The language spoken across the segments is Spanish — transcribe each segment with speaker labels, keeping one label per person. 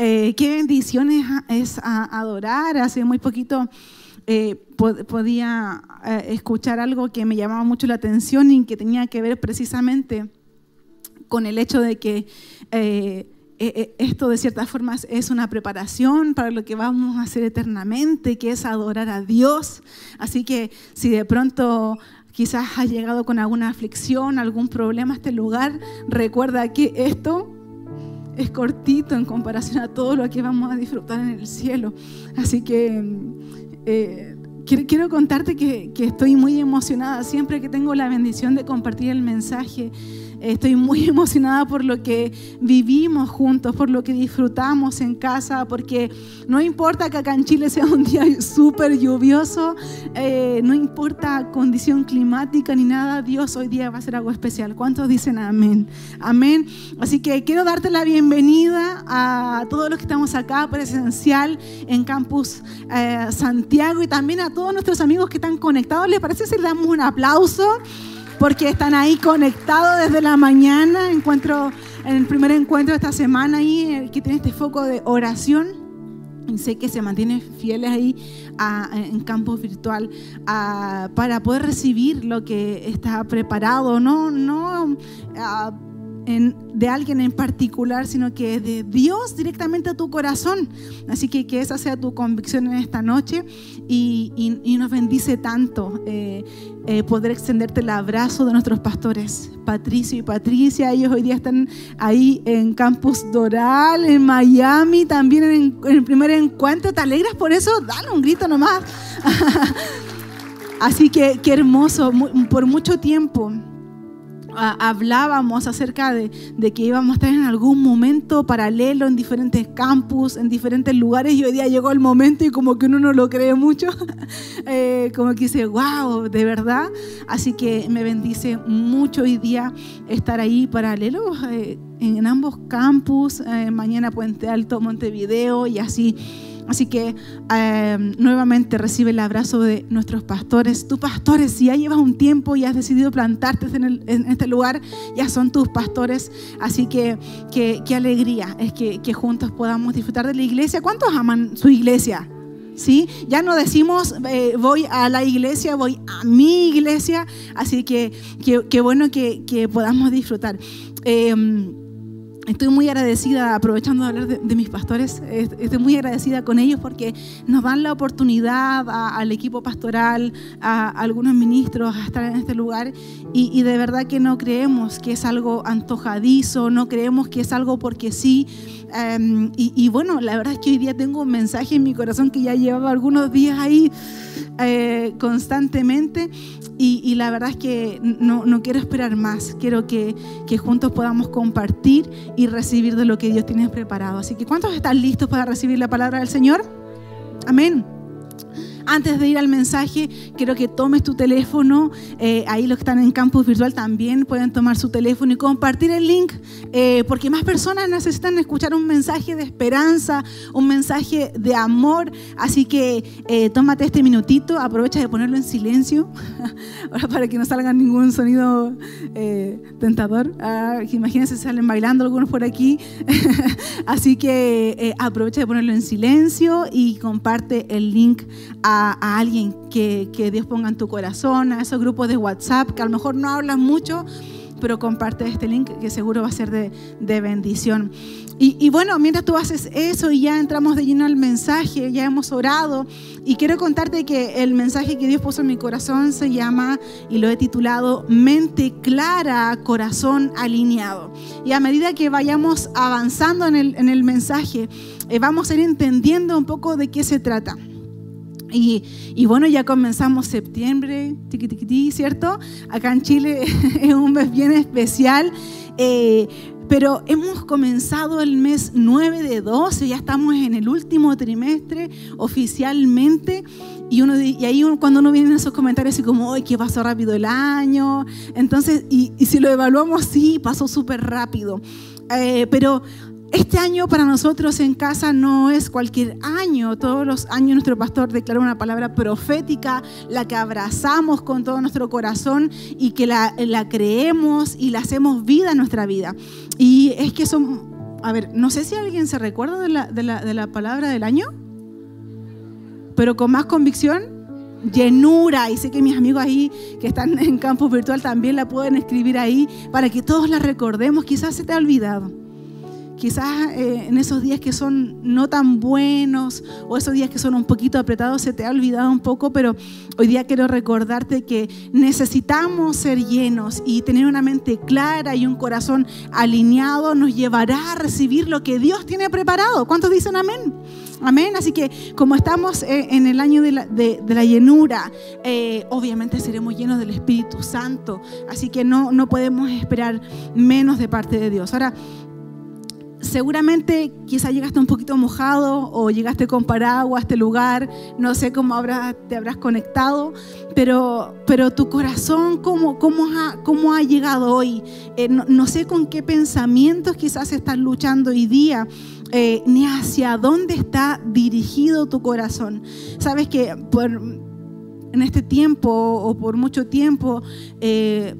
Speaker 1: Eh, qué bendición es, adorar. Hace muy poquito eh, podía eh, escuchar algo que me llamaba mucho la atención y que tenía que ver precisamente con el hecho de que esto de cierta forma es una preparación para lo que vamos a hacer eternamente, que es adorar a Dios. Así que si de pronto quizás has llegado con alguna aflicción, algún problema a este lugar, recuerda que esto es cortito en comparación a todo lo que vamos a disfrutar en el cielo. Así que eh, quiero, contarte que, que estoy muy emocionada siempre que tengo la bendición de compartir el mensaje Estoy muy emocionada por lo que vivimos juntos, por lo que disfrutamos en casa, porque no importa que acá en Chile sea un día súper lluvioso, eh, no importa condición climática ni nada, Dios hoy día va a hacer algo especial. ¿Cuántos dicen amén? Amén. Así que quiero darte la bienvenida a todos los que estamos acá presencial en Campus eh, Santiago y también a todos nuestros amigos que están conectados. ¿Les parece si le damos un aplauso? Porque están ahí conectados desde la mañana. Encuentro en el primer encuentro de esta semana ahí que tiene este foco de oración. Sé que se mantiene fieles ahí en campo virtual para poder recibir lo que está preparado, no, no de alguien en particular, sino que de Dios directamente a tu corazón. Así que que esa sea tu convicción en esta noche y, nos bendice tanto eh, eh, poder extenderte el abrazo de nuestros pastores, Patricio y Patricia. Ellos hoy día están ahí en Campus Doral, en Miami, también en, el primer encuentro. ¿Te alegras por eso? Dale un grito nomás. Así que qué hermoso, por mucho tiempo hablábamos acerca de, que íbamos a estar en algún momento paralelo en diferentes campus, en diferentes lugares, y hoy día llegó el momento y como que uno no lo cree mucho, eh, como que dice, wow, de verdad. Así que me bendice mucho hoy día estar ahí paralelo eh, en ambos campus, eh, mañana Puente Alto, Montevideo y así Así que em, nuevamente recibe el abrazo de nuestros pastores. Tus pastores, si ya llevas un tiempo y has decidido plantarte en, este lugar, ya son tus pastores. Así que qué alegría es que, juntos podamos disfrutar de la iglesia. ¿Cuántos aman su iglesia? ¿Sí? Ya no decimos eh, voy a la iglesia, voy a mi iglesia. Así que qué bueno que, podamos disfrutar. Em, Estoy muy agradecida, aprovechando de hablar de, mis pastores, estoy muy agradecida con ellos porque nos dan la oportunidad al equipo pastoral, a, algunos ministros a estar en este lugar y, de verdad que no creemos que es algo antojadizo, no creemos que es algo porque sí. Em, y, bueno, la verdad es que hoy día tengo un mensaje en mi corazón que ya llevaba algunos días ahí eh, constantemente y, la verdad es que no, quiero esperar más, quiero que, que, juntos podamos compartir y recibir de lo que Dios tiene preparado. Así que ¿cuántos están listos para recibir la palabra del Señor? Amén. Antes de ir al mensaje, quiero que tomes tu teléfono. Eh, ahí los que están en campus virtual también pueden tomar su teléfono y compartir el link, eh, porque más personas necesitan escuchar un mensaje de esperanza, un mensaje de amor. Así que eh, tómate este minutito, aprovecha de ponerlo en silencio, para que no salga ningún sonido tentador. Ah, imagínense, salen bailando algunos por aquí. Así que aprovecha de ponerlo en silencio y comparte el link a a, alguien que, que, Dios ponga en tu corazón, a esos grupos de WhatsApp que a lo mejor no hablan mucho, pero comparte este link que seguro va a ser de, de bendición. Y, bueno, mientras tú haces eso y ya entramos de lleno al mensaje, ya hemos orado y quiero contarte que el mensaje que Dios puso en mi corazón se llama y lo he titulado Mente clara, corazón alineado. Y a medida que vayamos avanzando en el, en el mensaje, eh, vamos a ir entendiendo un poco de qué se trata. Y, bueno, ya comenzamos septiembre, ¿cierto? Acá en Chile es un mes bien especial, eh, pero hemos comenzado el mes 9 de 12, ya estamos en el último trimestre oficialmente. Y, uno, y ahí cuando uno viene en esos comentarios así como, ¡ay, qué pasó rápido el año! Entonces, y, si lo evaluamos, sí, pasó súper rápido. Eh, pero este año para nosotros en casa no es cualquier año. Todos los años nuestro pastor declara una palabra profética, la que abrazamos con todo nuestro corazón y que la, creemos y la hacemos vida en nuestra vida. Y es que son a ver, no sé si alguien se recuerda de la, de la, de la palabra del año, pero con más convicción, llenura. Y sé que mis amigos ahí que están en campus virtual también la pueden escribir ahí para que todos la recordemos. Quizás se te ha olvidado. Quizás eh, en esos días que son no tan buenos o esos días que son un poquito apretados se te ha olvidado un poco, pero hoy día quiero recordarte que necesitamos ser llenos y tener una mente clara y un corazón alineado nos llevará a recibir lo que Dios tiene preparado. ¿Cuántos dicen amén? Amén. Así que como estamos eh, en el año de la, llenura, eh, obviamente seremos llenos del Espíritu Santo. Así que no, no podemos esperar menos de parte de Dios. Ahora, seguramente quizá llegaste un poquito mojado o llegaste con paraguas a este lugar, no sé cómo te habrás conectado, pero, pero tu corazón, ¿cómo, cómo, ha, cómo ha llegado hoy? Eh, no, sé con qué pensamientos quizás estás luchando hoy día. Eh, ni hacia dónde está dirigido tu corazón. Sabes que por, en este tiempo o por mucho tiempo eh,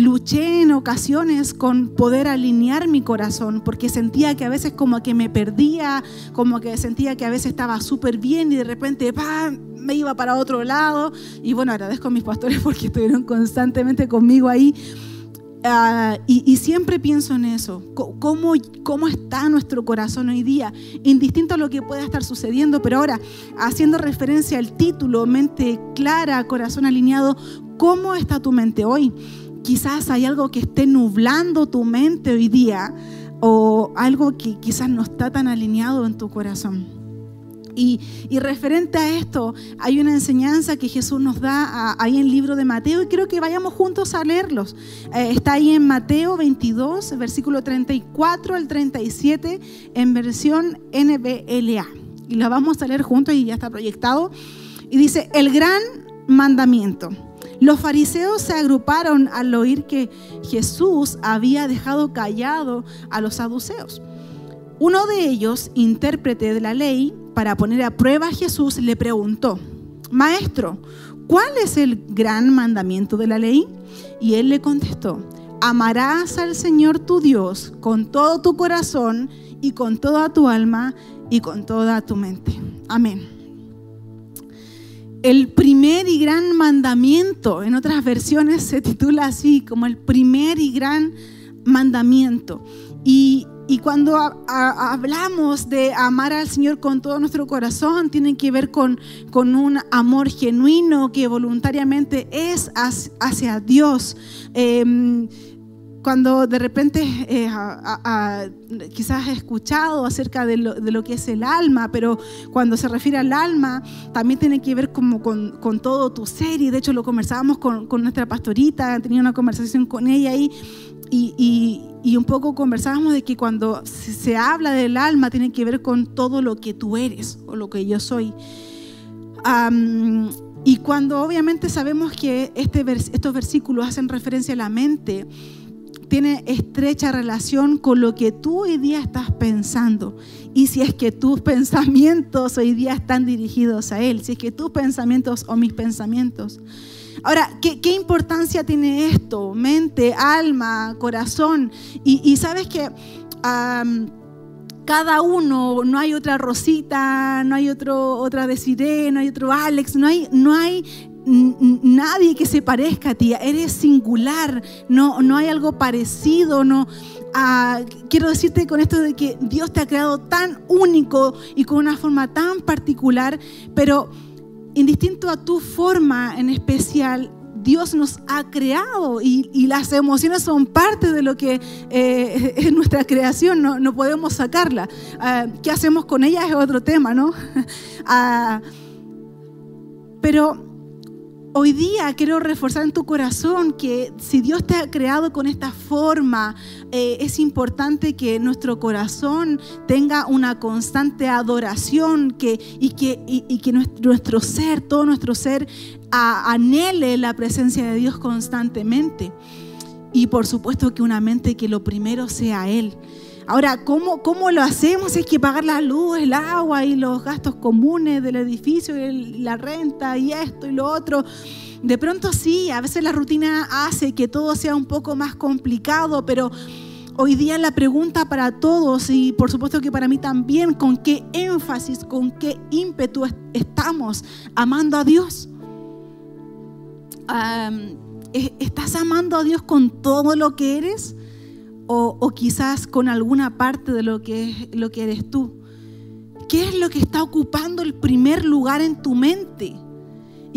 Speaker 1: luché en ocasiones con poder alinear mi corazón, porque sentía que a veces como que me perdía, como que sentía que a veces estaba súper bien y de repente me iba para otro lado. Y bueno, agradezco a mis pastores porque estuvieron constantemente conmigo ahí. Ah, y, siempre pienso en eso, ¿Cómo, cómo está nuestro corazón hoy día, indistinto a lo que pueda estar sucediendo, pero ahora, haciendo referencia al título, mente clara, corazón alineado, ¿cómo está tu mente hoy? Quizás hay algo que esté nublando tu mente hoy día o algo que quizás no está tan alineado en tu corazón. Y, referente a esto, hay una enseñanza que Jesús nos da ahí en el libro de Mateo y creo que vayamos juntos a leerlos. Eh, está ahí en Mateo 22, versículo 34 al 37, en versión NBLA. Y lo vamos a leer juntos y ya está proyectado. Y dice, el gran mandamiento. Los fariseos se agruparon al oír que Jesús había dejado callado a los saduceos. Uno de ellos, intérprete de la ley, para poner a prueba a Jesús, le preguntó, Maestro, ¿cuál es el gran mandamiento de la ley? Y él le contestó, amarás al Señor tu Dios con todo tu corazón y con toda tu alma y con toda tu mente. Amén el primer y gran mandamiento, en otras versiones se titula así, como el primer y gran mandamiento. Y, cuando hablamos de amar al Señor con todo nuestro corazón, tiene que ver con, con un amor genuino que voluntariamente es hacia Dios. Em, cuando de repente eh, quizás he escuchado acerca de lo, que es el alma, pero cuando se refiere al alma, también tiene que ver como con, todo tu ser, y de hecho lo conversábamos con, nuestra pastorita, tenía una conversación con ella ahí, y, un poco conversábamos de que cuando se, habla del alma, tiene que ver con todo lo que tú eres, o lo que yo soy. y cuando obviamente sabemos que este estos versículos hacen referencia a la mente, tiene estrecha relación con lo que tú hoy día estás pensando. Y si es que tus pensamientos hoy día están dirigidos a Él, si es que tus pensamientos o mis pensamientos. Ahora, ¿qué, importancia tiene esto? Mente, alma, corazón. Y, sabes que cada uno, no hay otra Rosita, no hay otro, otra Desiree, no hay otro Alex, no hay, no hay nadie que se parezca a ti, eres singular, no, no hay algo parecido, no. Ah, quiero decirte con esto de que Dios te ha creado tan único y con una forma tan particular, pero indistinto a tu forma en especial, Dios nos ha creado y, las emociones son parte de lo que eh, es nuestra creación, no, no podemos sacarla. Ah, ¿Qué hacemos con ellas es otro tema, ¿no? Ah, pero Hoy día quiero reforzar en tu corazón que si Dios te ha creado con esta forma, eh, es importante que nuestro corazón tenga una constante adoración que, y que, y, que nuestro, ser, todo nuestro ser, anhele la presencia de Dios constantemente. Y por supuesto que una mente que lo primero sea Él. Ahora, ¿cómo, ¿cómo, lo hacemos? Es que pagar la luz, el agua y los gastos comunes del edificio, y la renta y esto y lo otro. De pronto sí, a veces la rutina hace que todo sea un poco más complicado, pero Hoy día la pregunta para todos y por supuesto que para mí también, ¿con qué énfasis, con qué ímpetu estamos amando a Dios? ¿Estás amando a Dios con todo lo que eres? O, quizás con alguna parte de lo que, lo que eres tú. ¿Qué es lo que está ocupando el primer lugar en tu mente?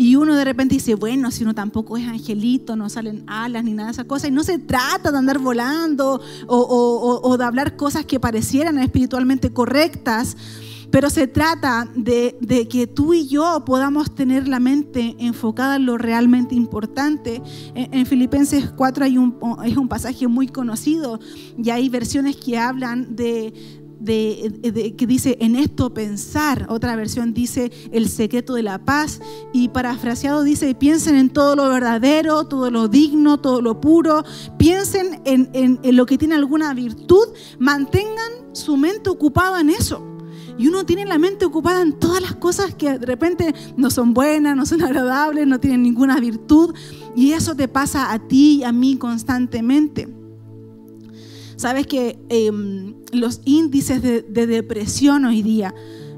Speaker 1: Y uno de repente dice, bueno, si uno tampoco es angelito, no salen alas ni nada de esas cosas. Y no se trata de andar volando o, de hablar cosas que parecieran espiritualmente correctas, pero se trata de, que tú y yo podamos tener la mente enfocada en lo realmente importante. En, Filipenses 4 hay un, es un pasaje muy conocido y hay versiones que hablan de, de, que dice en esto pensar. Otra versión dice el secreto de la paz. Y parafraseado dice piensen en todo lo verdadero, todo lo digno, todo lo puro. Piensen en, en lo que tiene alguna virtud. Mantengan su mente ocupada en eso. Y uno tiene la mente ocupada en todas las cosas que de repente no son buenas, no son agradables, no tienen ninguna virtud. Y eso te pasa a ti y a mí constantemente. Sabes que em, los índices de, depresión hoy día,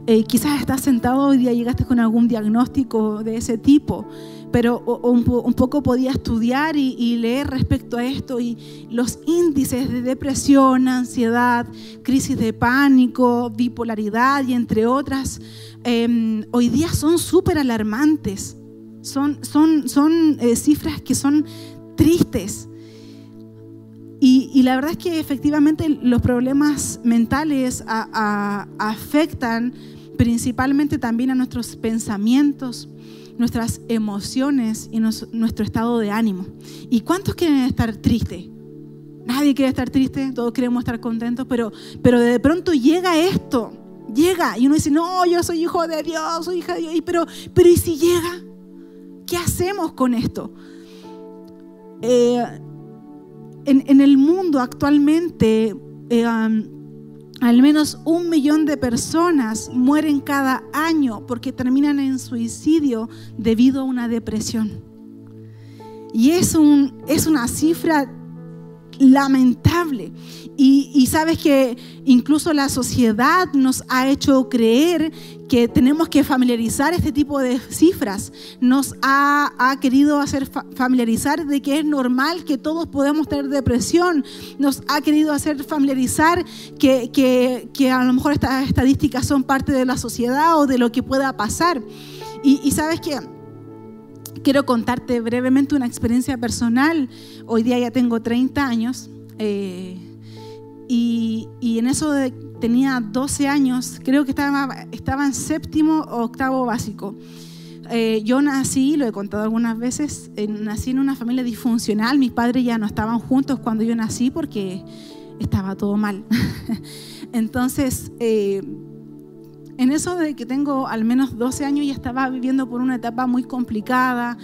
Speaker 1: eh, quizás estás sentado hoy día, llegaste con algún diagnóstico de ese tipo, pero un, poco podía estudiar y, leer respecto a esto y los índices de depresión, ansiedad, crisis de pánico, bipolaridad y entre otras, em, hoy día son súper alarmantes. Son, son, son eh, cifras que son tristes. Y, la verdad es que efectivamente los problemas mentales afectan principalmente también a nuestros pensamientos, nuestras emociones y nuestro estado de ánimo. ¿Y cuántos quieren estar tristes? Nadie quiere estar triste, todos queremos estar contentos, pero, pero de pronto llega esto, llega y uno dice, no, yo soy hijo de Dios, soy hija de Dios, pero, pero ¿y si llega? ¿Qué hacemos con esto? Eh, en, el mundo actualmente eh, al menos un millón de personas mueren cada año porque terminan en suicidio debido a una depresión. Y es, un, es una cifra lamentable. Y, sabes que incluso la sociedad nos ha hecho creer que tenemos que familiarizar este tipo de cifras. Nos ha, querido hacer familiarizar de que es normal que todos podemos tener depresión. Nos ha querido hacer familiarizar que, que, a lo mejor estas estadísticas son parte de la sociedad o de lo que pueda pasar. Y, y sabes que quiero contarte brevemente una experiencia personal. Hoy día ya tengo 30 años. Eh, y, en eso tenía 12 años, creo que estaba, en séptimo o octavo básico. Eh, yo nací, lo he contado algunas veces, nací en una familia disfuncional. Mis padres ya no estaban juntos cuando yo nací porque estaba todo mal. Entonces, eh, en eso de que tengo al menos 12 años ya estaba viviendo por una etapa muy complicada.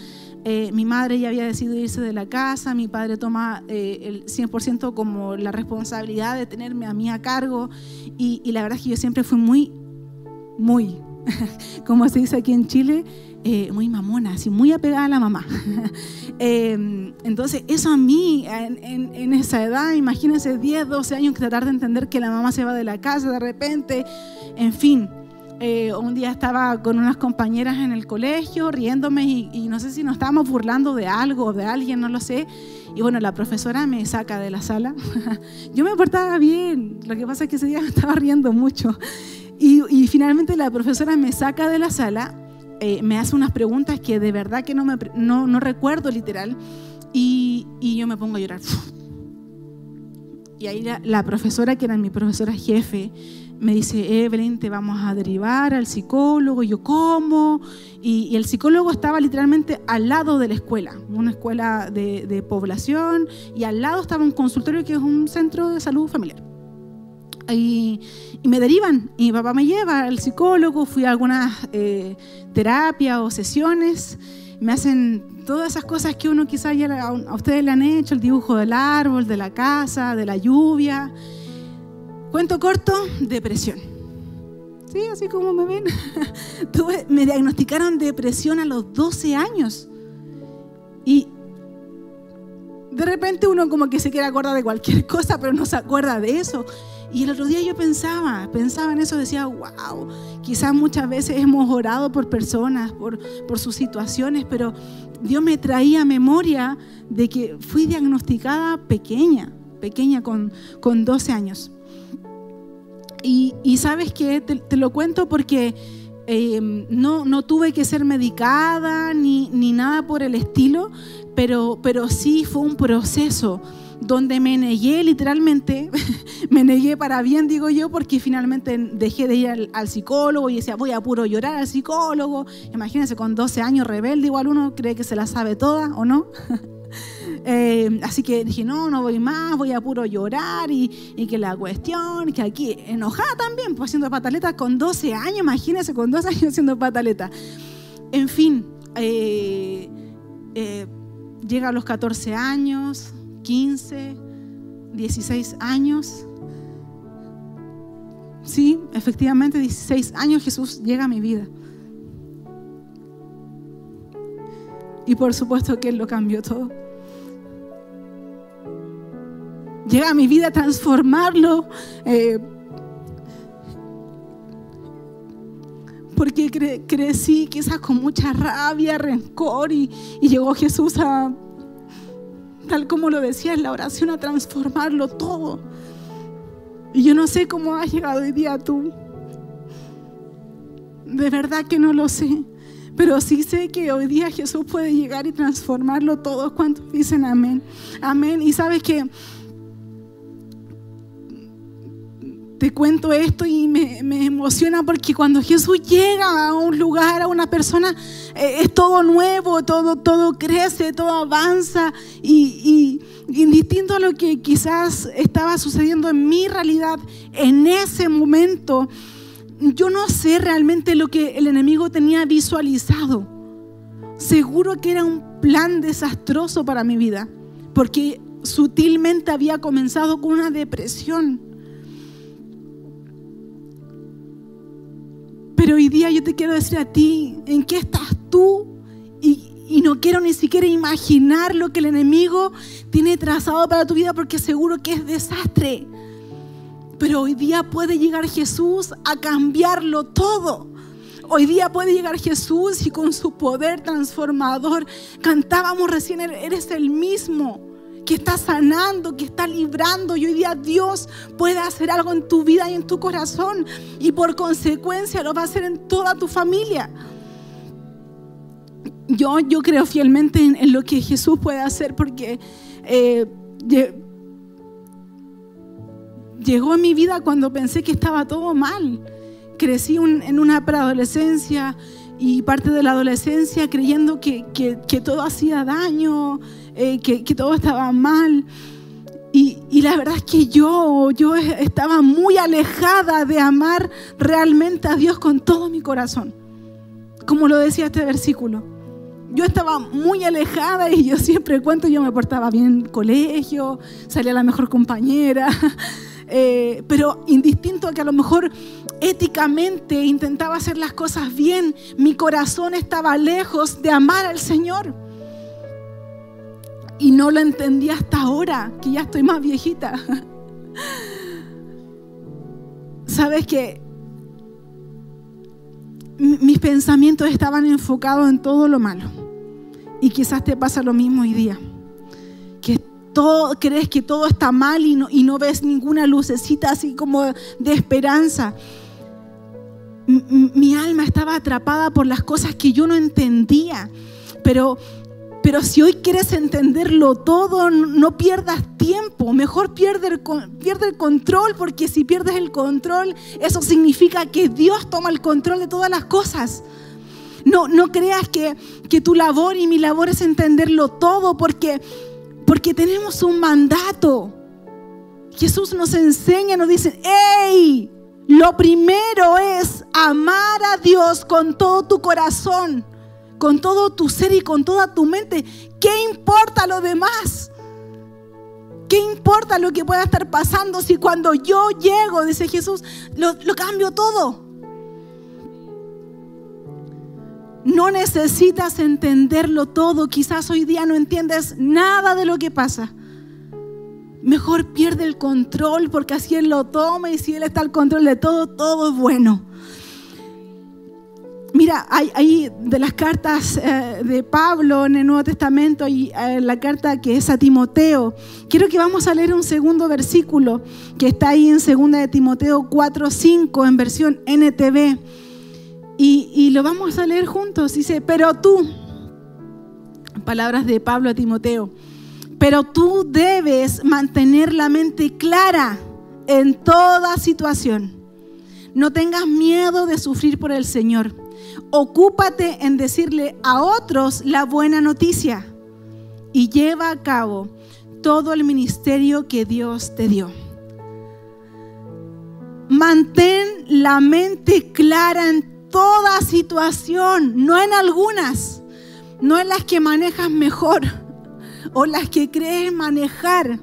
Speaker 1: Eh, mi madre ya había decidido irse de la casa, mi padre toma eh, el 100% como la responsabilidad de tenerme a mí a cargo y, la verdad es que yo siempre fui muy, muy, como se dice aquí en Chile, eh, muy mamona, así muy apegada a la mamá. Em, entonces, eso a mí, en, en, esa edad, imagínense 10, 12 años tratar de entender que la mamá se va de la casa de repente, en fin. Eh, un día estaba con unas compañeras en el colegio riéndome y, no sé si nos estábamos burlando de algo o de alguien, no lo sé. Y bueno, la profesora me saca de la sala. Yo me portaba bien, lo que pasa es que ese día me estaba riendo mucho. Y, finalmente la profesora me saca de la sala, eh, me hace unas preguntas que de verdad que no, me, no, no recuerdo literal y, y, yo me pongo a llorar. Y ahí la, la profesora, que era mi profesora jefe, me dice, Evelyn, te vamos a derivar al psicólogo. Y yo, ¿cómo? Y, el psicólogo estaba literalmente al lado de la escuela, una escuela de, población, y al lado estaba un consultorio que es un centro de salud familiar. Y, me derivan, y mi papá me lleva al psicólogo, fui a algunas eh, terapias o sesiones, me hacen todas esas cosas que uno quizás ya a ustedes le han hecho, el dibujo del árbol, de la casa, de la lluvia. Cuento corto, depresión. Sí, así como me ven. me diagnosticaron depresión a los 12 años. Y de repente uno como que se quiere acordar de cualquier cosa, pero no se acuerda de eso. Y el otro día yo pensaba, pensaba en eso, decía, wow, quizás muchas veces hemos orado por personas, por, por sus situaciones, pero Dios me traía memoria de que fui diagnosticada pequeña, pequeña con, con 12 años. Y, sabes que te, lo cuento porque eh, no, no tuve que ser medicada ni, ni nada por el estilo, pero, pero sí fue un proceso donde me negué literalmente, me negué para bien, digo yo, porque finalmente dejé de ir al, psicólogo y decía, voy a puro llorar al psicólogo. Imagínense, con 12 años rebelde, igual uno cree que se la sabe toda, ¿o no? Eh, así que dije, no, no voy más, voy a puro llorar y, que la cuestión, que aquí enojada también, pues haciendo pataletas con 12 años, imagínense, con 12 años haciendo pataletas. En fin, eh, eh, llega a los 14 años, 15, 16 años. Sí, efectivamente, 16 años Jesús llega a mi vida. Y por supuesto que Él lo cambió todo. Llega a mi vida a transformarlo. Eh, porque crecí quizás con mucha rabia, rencor y llegó Jesús a tal como lo decía en la oración, a transformarlo todo. Y yo no sé cómo has llegado hoy día tú. De verdad que no lo sé. Pero sí sé que hoy día Jesús puede llegar y transformarlo todo. ¿Cuántos dicen amén? Amén. Y sabes que te cuento esto y me, emociona porque cuando Jesús llega a un lugar, a una persona, eh, es todo nuevo, todo, todo crece, todo avanza y, y indistinto a lo que quizás estaba sucediendo en mi realidad en ese momento, yo no sé realmente lo que el enemigo tenía visualizado. Seguro que era un plan desastroso para mi vida, porque sutilmente había comenzado con una depresión Pero hoy día yo te quiero decir a ti, ¿en qué estás tú? Y, no quiero ni siquiera imaginar lo que el enemigo tiene trazado para tu vida porque seguro que es desastre. Pero hoy día puede llegar Jesús a cambiarlo todo. Hoy día puede llegar Jesús y con su poder transformador, cantábamos recién, eres el mismo que está sanando, que está librando. Y hoy día Dios puede hacer algo en tu vida y en tu corazón. Y por consecuencia lo va a hacer en toda tu familia. Yo, yo creo fielmente en, lo que Jesús puede hacer porque eh, llegó a mi vida cuando pensé que estaba todo mal. Crecí en una preadolescencia y parte de la adolescencia creyendo que, que todo hacía daño, eh, que, todo estaba mal. Y, la verdad es que yo, yo estaba muy alejada de amar realmente a Dios con todo mi corazón. Como lo decía este versículo. Yo estaba muy alejada y yo siempre cuento, yo me portaba bien en colegio, salía la mejor compañera, eh, pero indistinto a que a lo mejor éticamente intentaba hacer las cosas bien, mi corazón estaba lejos de amar al Señor. Y no lo entendí hasta ahora, que ya estoy más viejita. Sabes que mis pensamientos estaban enfocados en todo lo malo. Y quizás te pasa lo mismo hoy día. Que todo, crees que todo está mal y no, y no ves ninguna lucecita así como de esperanza. mi alma estaba atrapada por las cosas que yo no entendía. Pero pero si hoy quieres entenderlo todo, no pierdas tiempo. Mejor pierde el, pierde el control, porque si pierdes el control, eso significa que Dios toma el control de todas las cosas. No, no creas que, que tu labor y mi labor es entenderlo todo, porque, porque tenemos un mandato. Jesús nos enseña, nos dice, ¡hey! Lo primero es amar a Dios con todo tu corazón con todo tu ser y con toda tu mente. ¿Qué importa lo demás? ¿Qué importa lo que pueda estar pasando si cuando yo llego, dice Jesús, lo, cambio todo? No necesitas entenderlo todo. Quizás hoy día no entiendes nada de lo que pasa. Mejor pierde el control porque así Él lo toma y si Él está al control de todo, todo es bueno. Mira, hay, de las cartas eh, de Pablo en el Nuevo Testamento y eh, la carta que es a Timoteo. Quiero que vamos a leer un segundo versículo que está ahí en 2 de Timoteo 4:5 en versión NTV. Y, y lo vamos a leer juntos. Dice, pero tú, palabras de Pablo a Timoteo, pero tú debes mantener la mente clara en toda situación. No tengas miedo de sufrir por el Señor Ocúpate en decirle a otros la buena noticia y lleva a cabo todo el ministerio que Dios te dio. Mantén la mente clara en toda situación, no en algunas, no en las que manejas mejor o las que crees manejar.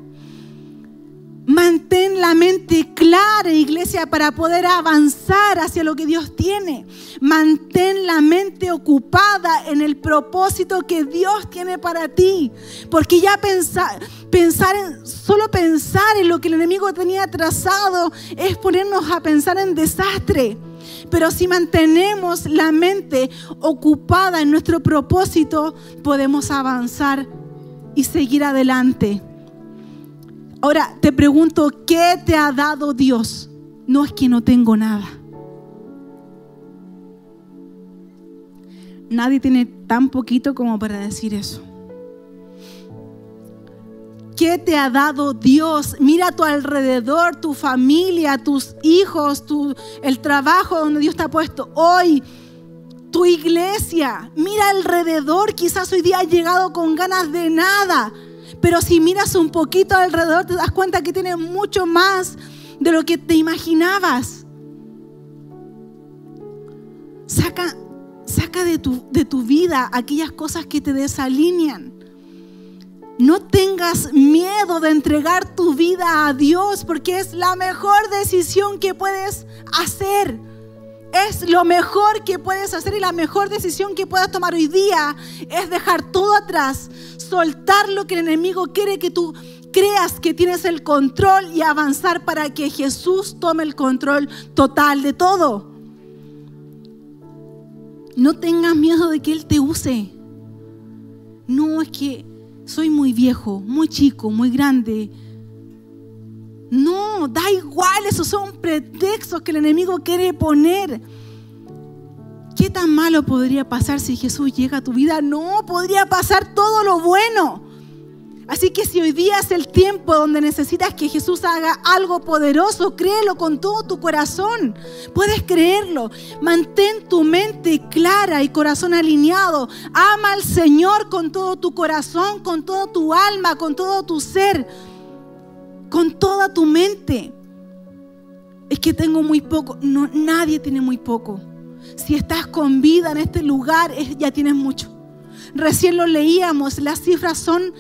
Speaker 1: Mantén la mente clara, iglesia, para poder avanzar hacia lo que Dios tiene. Mantén la mente ocupada en el propósito que Dios tiene para ti. Porque ya pensar, en, solo pensar en lo que el enemigo tenía trazado es ponernos a pensar en desastre. Pero si mantenemos la mente ocupada en nuestro propósito, podemos avanzar y seguir adelante. Ahora te pregunto, ¿qué te ha dado Dios? No es que no tengo nada. Nadie tiene tan poquito como para decir eso. ¿Qué te ha dado Dios? Mira a tu alrededor, tu familia, tus hijos, tu, el trabajo donde Dios te ha puesto hoy, tu iglesia. Mira alrededor, quizás hoy día has llegado con ganas de nada pero si miras un poquito alrededor te das cuenta que tienes mucho más de lo que te imaginabas. Saca, saca de, tu, de tu vida aquellas cosas que te desalinean. No tengas miedo de entregar tu vida a Dios porque es la mejor decisión que puedes hacer. Es lo mejor que puedes hacer y la mejor decisión que puedas tomar hoy día es dejar todo atrás, soltar lo que el enemigo quiere que tú creas que tienes el control y avanzar para que Jesús tome el control total de todo. No tengas miedo de que Él te use. No es que soy muy viejo, muy chico, muy grande. No, da igual, esos son pretextos que el enemigo quiere poner. ¿Qué tan malo podría pasar si Jesús llega a tu vida? No, podría pasar todo lo bueno. Así que si hoy día es el tiempo donde necesitas que Jesús haga algo poderoso, créelo con todo tu corazón. Puedes creerlo. Mantén tu mente clara y corazón alineado. Ama al Señor con todo tu corazón, con toda tu alma, con todo tu ser, con toda tu mente. Es que tengo muy poco. Nadie tiene muy poco. Si estás con vida en este lugar, ya tienes mucho. Recién lo leíamos, las cifras son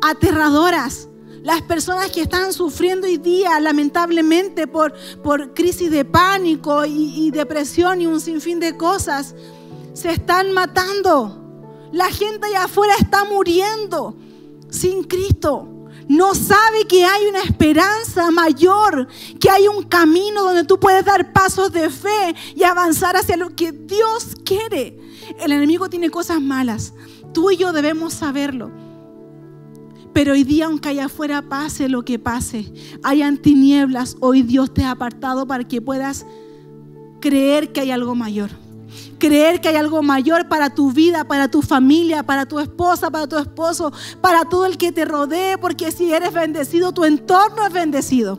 Speaker 1: aterradoras. Las personas que están sufriendo hoy día, lamentablemente, por, por crisis de pánico y, y depresión y un sinfín de cosas, se están matando. La gente allá afuera está muriendo sin Cristo no sabe que hay una esperanza mayor, que hay un camino donde tú puedes dar pasos de fe y avanzar hacia lo que Dios quiere. El enemigo tiene cosas malas, tú y yo debemos saberlo. Pero hoy día, aunque allá afuera pase lo que pase, hayan tinieblas, hoy Dios te ha apartado para que puedas creer que hay algo mayor creer que hay algo mayor para tu vida, para tu familia, para tu esposa, para tu esposo, para todo el que te rodee, porque si eres bendecido, tu entorno es bendecido.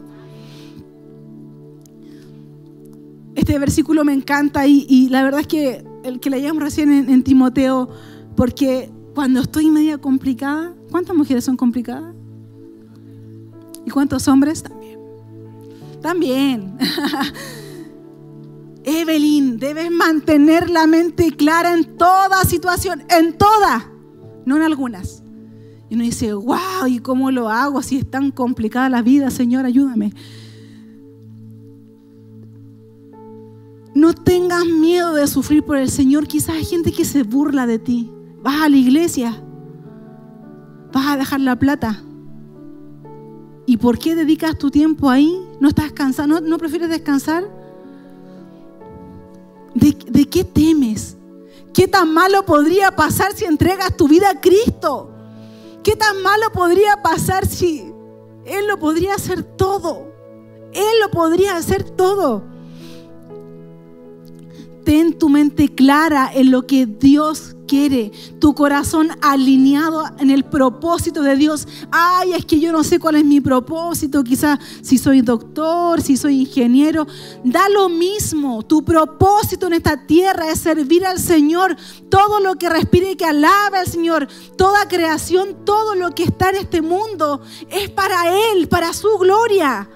Speaker 1: Este versículo me encanta y, la verdad es que el que leíamos recién en, en Timoteo, porque cuando estoy media complicada, ¿cuántas mujeres son complicadas? ¿Y cuántos hombres? También. También. Evelyn, debes mantener la mente clara en toda situación, en toda, no en algunas. Y uno dice, wow, ¿y cómo lo hago si es tan complicada la vida? Señor, ayúdame. No tengas miedo de sufrir por el Señor. Quizás hay gente que se burla de ti. Vas a la iglesia. Vas a dejar la plata. ¿Y por qué dedicas tu tiempo ahí? ¿No estás cansado? ¿No, prefieres descansar? ¿De, ¿De qué temes? ¿Qué tan malo podría pasar si entregas tu vida a Cristo? ¿Qué tan malo podría pasar si Él lo podría hacer todo? Él lo podría hacer todo. Ten tu mente clara en lo que Dios quiere, tu corazón alineado en el propósito de Dios. Ay, es que yo no sé cuál es mi propósito, quizás si soy doctor, si soy ingeniero, da lo mismo. Tu propósito en esta tierra es servir al Señor. Todo lo que respire y que alabe al Señor, toda creación, todo lo que está en este mundo es para Él, para su gloria.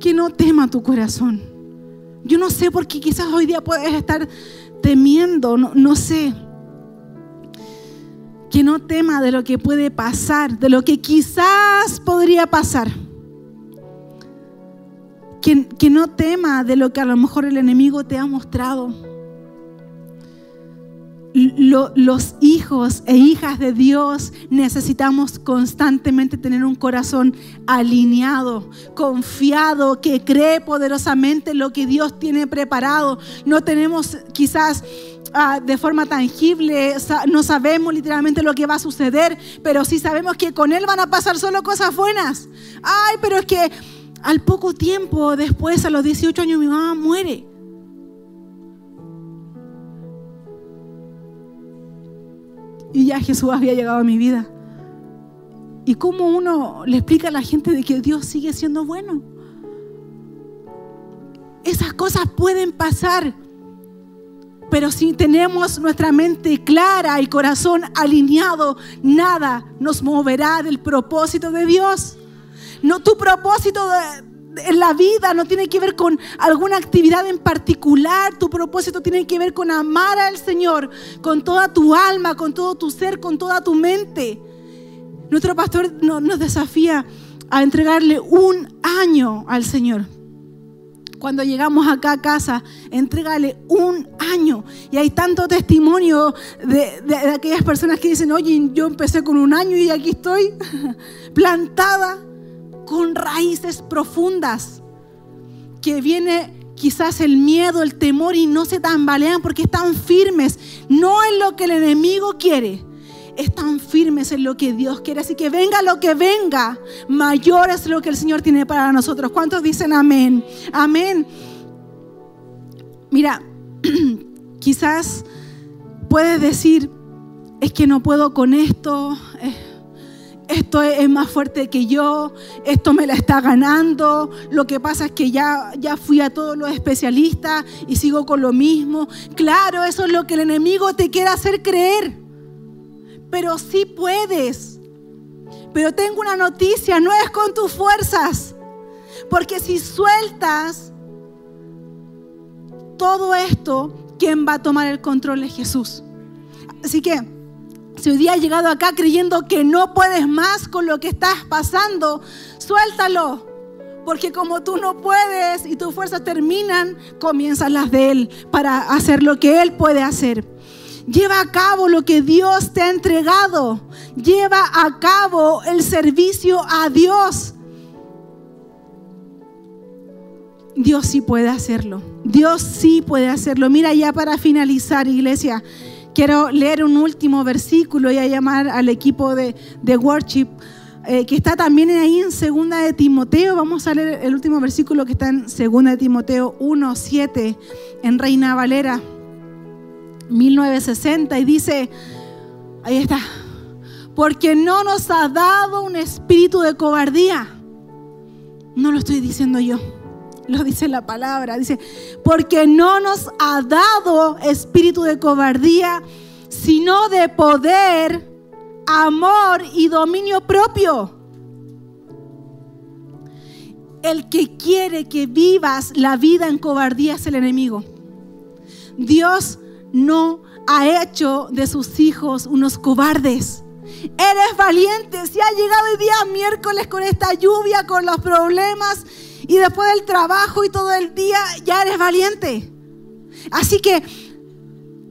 Speaker 1: Que no tema tu corazón yo no sé por qué quizás hoy día puedes estar temiendo, no, sé. Que no tema de lo que puede pasar, de lo que quizás podría pasar. Que, no tema de lo que a lo mejor el enemigo te ha mostrado los hijos e hijas de Dios necesitamos constantemente tener un corazón alineado, confiado, que cree poderosamente lo que Dios tiene preparado. No tenemos quizás ah, de forma tangible, no sabemos literalmente lo que va a suceder, pero sí sabemos que con Él van a pasar solo cosas buenas. Ay, pero es que al poco tiempo después, a los 18 años, mi mamá muere. Y ya Jesús había llegado a mi vida. ¿Y cómo uno le explica a la gente de que Dios sigue siendo bueno? Esas cosas pueden pasar, pero si tenemos nuestra mente clara y corazón alineado, nada nos moverá del propósito de Dios. No tu propósito de, en la vida no tiene que ver con alguna actividad en particular. Tu propósito tiene que ver con amar al Señor con toda tu alma, con todo tu ser, con toda tu mente. Nuestro pastor nos desafía a entregarle un año al Señor. Cuando llegamos acá a casa, entrégale un año. Y hay tanto testimonio de, de aquellas personas que dicen, oye, yo empecé con un año y aquí estoy plantada con raíces profundas, que viene quizás el miedo, el temor y no se tambalean porque están firmes, no en lo que el enemigo quiere, están firmes en lo que Dios quiere. Así que venga lo que venga, mayor es lo que el Señor tiene para nosotros. ¿Cuántos dicen amén? Amén. Mira, quizás puedes decir, es que no puedo con esto. Esto es más fuerte que yo, esto me la está ganando, lo que pasa es que ya, ya fui a todos los especialistas y sigo con lo mismo. Claro, eso es lo que el enemigo te quiere hacer creer, pero sí puedes. Pero tengo una noticia, no es con tus fuerzas, porque si sueltas todo esto, ¿quién va a tomar el control es Jesús. Así que si hoy día has llegado acá creyendo que no puedes más con lo que estás pasando, suéltalo. Porque como tú no puedes y tus fuerzas terminan, comienzan las de Él para hacer lo que Él puede hacer. Lleva a cabo lo que Dios te ha entregado. Lleva a cabo el servicio a Dios. Dios sí puede hacerlo. Dios sí puede hacerlo. Mira ya para finalizar, iglesia. Quiero leer un último versículo y a llamar al equipo de, worship. Eh, que está también ahí en Segunda de Timoteo. Vamos a leer el último versículo que está en Segunda de Timoteo 1, 7, en Reina Valera 1960, y dice, ahí está, porque no nos ha dado un espíritu de cobardía. No lo estoy diciendo yo lo dice la palabra. Dice, porque no nos ha dado espíritu de cobardía, sino de poder, amor y dominio propio. El que quiere que vivas la vida en cobardía es el enemigo. Dios no ha hecho de sus hijos unos cobardes. Eres valiente. Si ha llegado el día miércoles con esta lluvia, con los problemas, Y después del trabajo y todo el día ya eres valiente. Así que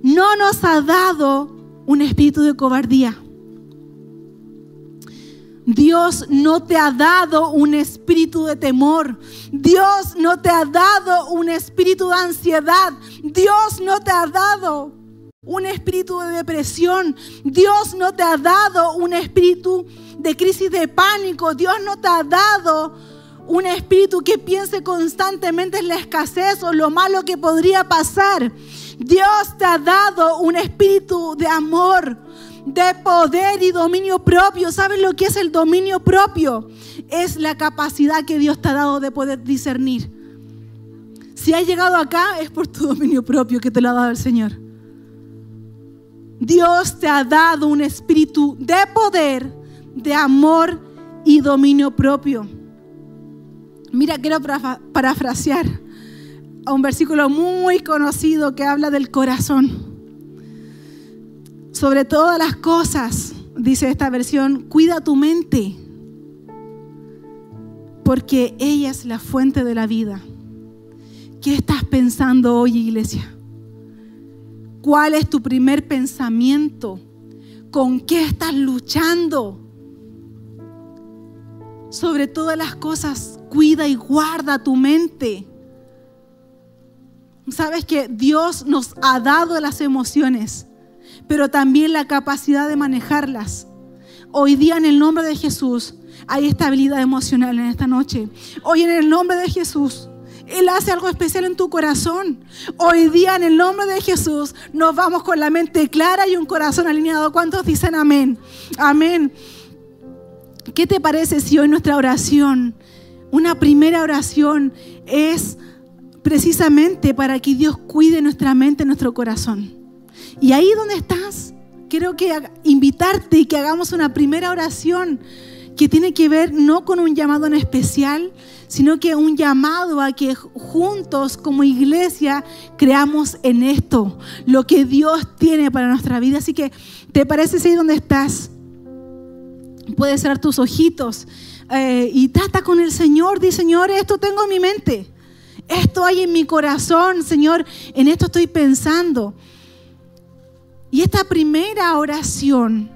Speaker 1: no nos ha dado un espíritu de cobardía. Dios no te ha dado un espíritu de temor. Dios no te ha dado un espíritu de ansiedad. Dios no te ha dado un espíritu de depresión. Dios no te ha dado un espíritu de crisis de pánico. Dios no te ha dado un espíritu que piense constantemente en la escasez o lo malo que podría pasar. Dios te ha dado un espíritu de amor, de poder y dominio propio. ¿Sabes lo que es el dominio propio? Es la capacidad que Dios te ha dado de poder discernir. Si has llegado acá es por tu dominio propio que te lo ha dado el Señor. Dios te ha dado un espíritu de poder, de amor y dominio propio. Mira, quiero parafrasear a un versículo muy conocido que habla del corazón. Sobre todas las cosas, dice esta versión, cuida tu mente, porque ella es la fuente de la vida. ¿Qué estás pensando hoy, iglesia? ¿Cuál es tu primer pensamiento? ¿Con qué estás luchando? Sobre todas las cosas, cuida y guarda tu mente. Sabes que Dios nos ha dado las emociones pero también la capacidad de manejarlas. Hoy día en el nombre de Jesús hay estabilidad emocional en esta noche. Hoy en el nombre de Jesús. Él hace algo especial en tu corazón. Hoy día en el nombre de Jesús nos vamos con la mente clara y un corazón alineado. ¿Cuántos dicen amén? Amén. ¿Qué te parece si hoy nuestra oración, una primera oración, es precisamente para que Dios cuide nuestra mente, nuestro corazón? Y ahí donde estás, quiero que invitarte y que hagamos una primera oración que tiene que ver no con un llamado en especial, sino que un llamado a que juntos como iglesia creamos en esto, lo que Dios tiene para nuestra vida. Así que, ¿te parece ahí donde estás? Puedes cerrar tus ojitos eh, y trata con el Señor. Di, Señor, esto tengo en mi mente. Esto hay en mi corazón, Señor. En esto estoy pensando. Y esta primera oración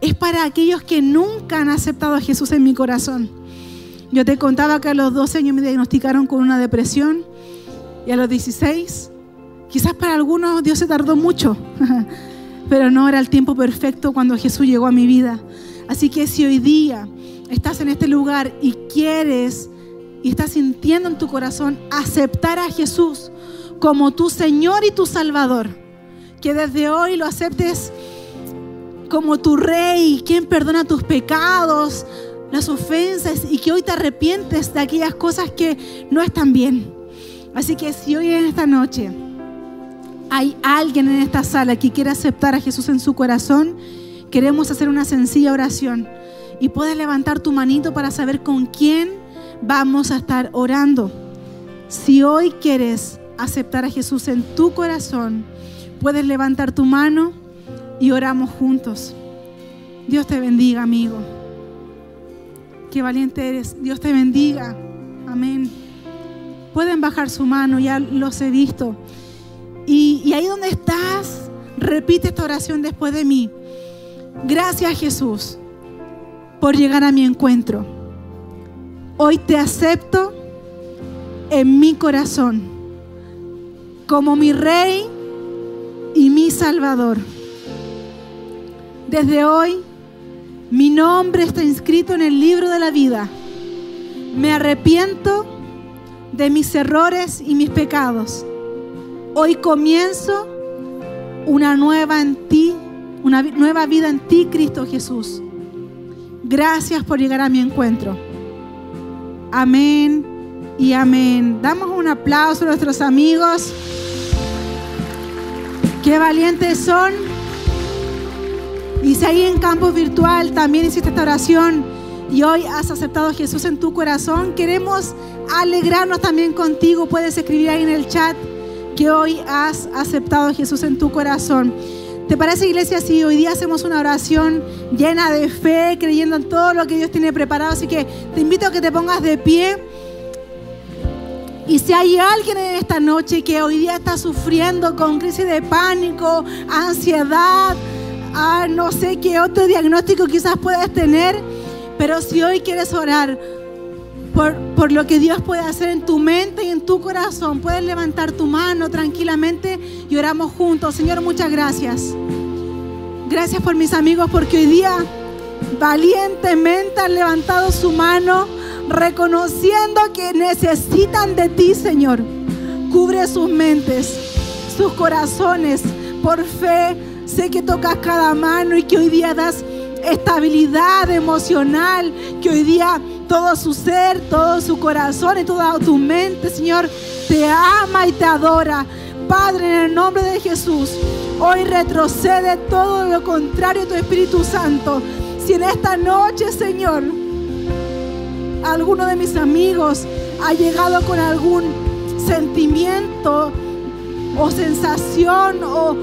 Speaker 1: es para aquellos que nunca han aceptado a Jesús en mi corazón. Yo te contaba que a los 12 años me diagnosticaron con una depresión y a los 16, quizás para algunos Dios se tardó mucho, pero no era el tiempo perfecto cuando Jesús llegó a mi vida. Así que si hoy día estás en este lugar y quieres y estás sintiendo en tu corazón aceptar a Jesús como tu Señor y tu Salvador, que desde hoy lo aceptes como tu rey, quien perdona tus pecados, las ofensas y que hoy te arrepientes de aquellas cosas que no están bien. Así que si hoy en esta noche hay alguien en esta sala que quiere aceptar a Jesús en su corazón, queremos hacer una sencilla oración y puedes levantar tu manito para saber con quién vamos a estar orando. Si hoy quieres aceptar a Jesús en tu corazón, Puedes levantar tu mano y oramos juntos. Dios te bendiga, amigo. Qué valiente eres. Dios te bendiga. Amén. Pueden bajar su mano, ya los he visto. Y, ahí donde estás, repite esta oración después de mí. Gracias Jesús por llegar a mi encuentro. Hoy te acepto en mi corazón como mi rey y mi Salvador. Desde hoy, mi nombre está inscrito en el libro de la vida. Me arrepiento de mis errores y mis pecados. Hoy comienzo una nueva en ti, una nueva vida en ti, Cristo Jesús. Gracias por llegar a mi encuentro. Amén y amén. Damos un aplauso a nuestros amigos. Qué valientes son. Y si ahí en campus virtual también hiciste esta oración y hoy has aceptado a Jesús en tu corazón, queremos alegrarnos también contigo. Puedes escribir ahí en el chat que hoy has aceptado a Jesús en tu corazón. ¿Te parece, iglesia, si hoy día hacemos una oración llena de fe, creyendo en todo lo que Dios tiene preparado? Así que te invito a que te pongas de pie Y si hay alguien en esta noche que hoy día está sufriendo con crisis de pánico, ansiedad, ah, no sé qué otro diagnóstico quizás puedas tener, pero si hoy quieres orar por, lo que Dios puede hacer en tu mente y en tu corazón, puedes levantar tu mano tranquilamente y oramos juntos. Señor, muchas gracias. Gracias por mis amigos porque hoy día valientemente han levantado su mano reconociendo que necesitan de ti, Señor. Cubre sus mentes, sus corazones. Por fe, sé que tocas cada mano y que hoy día das estabilidad emocional, que hoy día todo su ser, todo su corazón y toda tu mente, Señor, te ama y te adora. Padre, en el nombre de Jesús, hoy retrocede todo lo contrario a tu Espíritu Santo. Si en esta noche, Señor, alguno de mis amigos ha llegado con algún sentimiento o sensación o,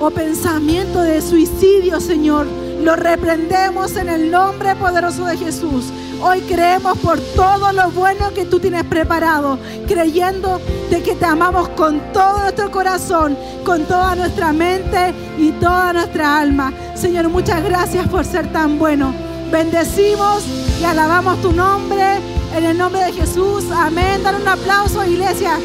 Speaker 1: o pensamiento de suicidio, Señor, lo reprendemos en el nombre poderoso de Jesús. Hoy creemos por todo lo bueno que tú tienes preparado, creyendo de que te amamos con todo nuestro corazón, con toda nuestra mente y toda nuestra alma. Señor, muchas gracias por ser tan bueno. Bendecimos y alabamos tu nombre en el nombre de Jesús. Amén. Dan un aplauso, iglesia.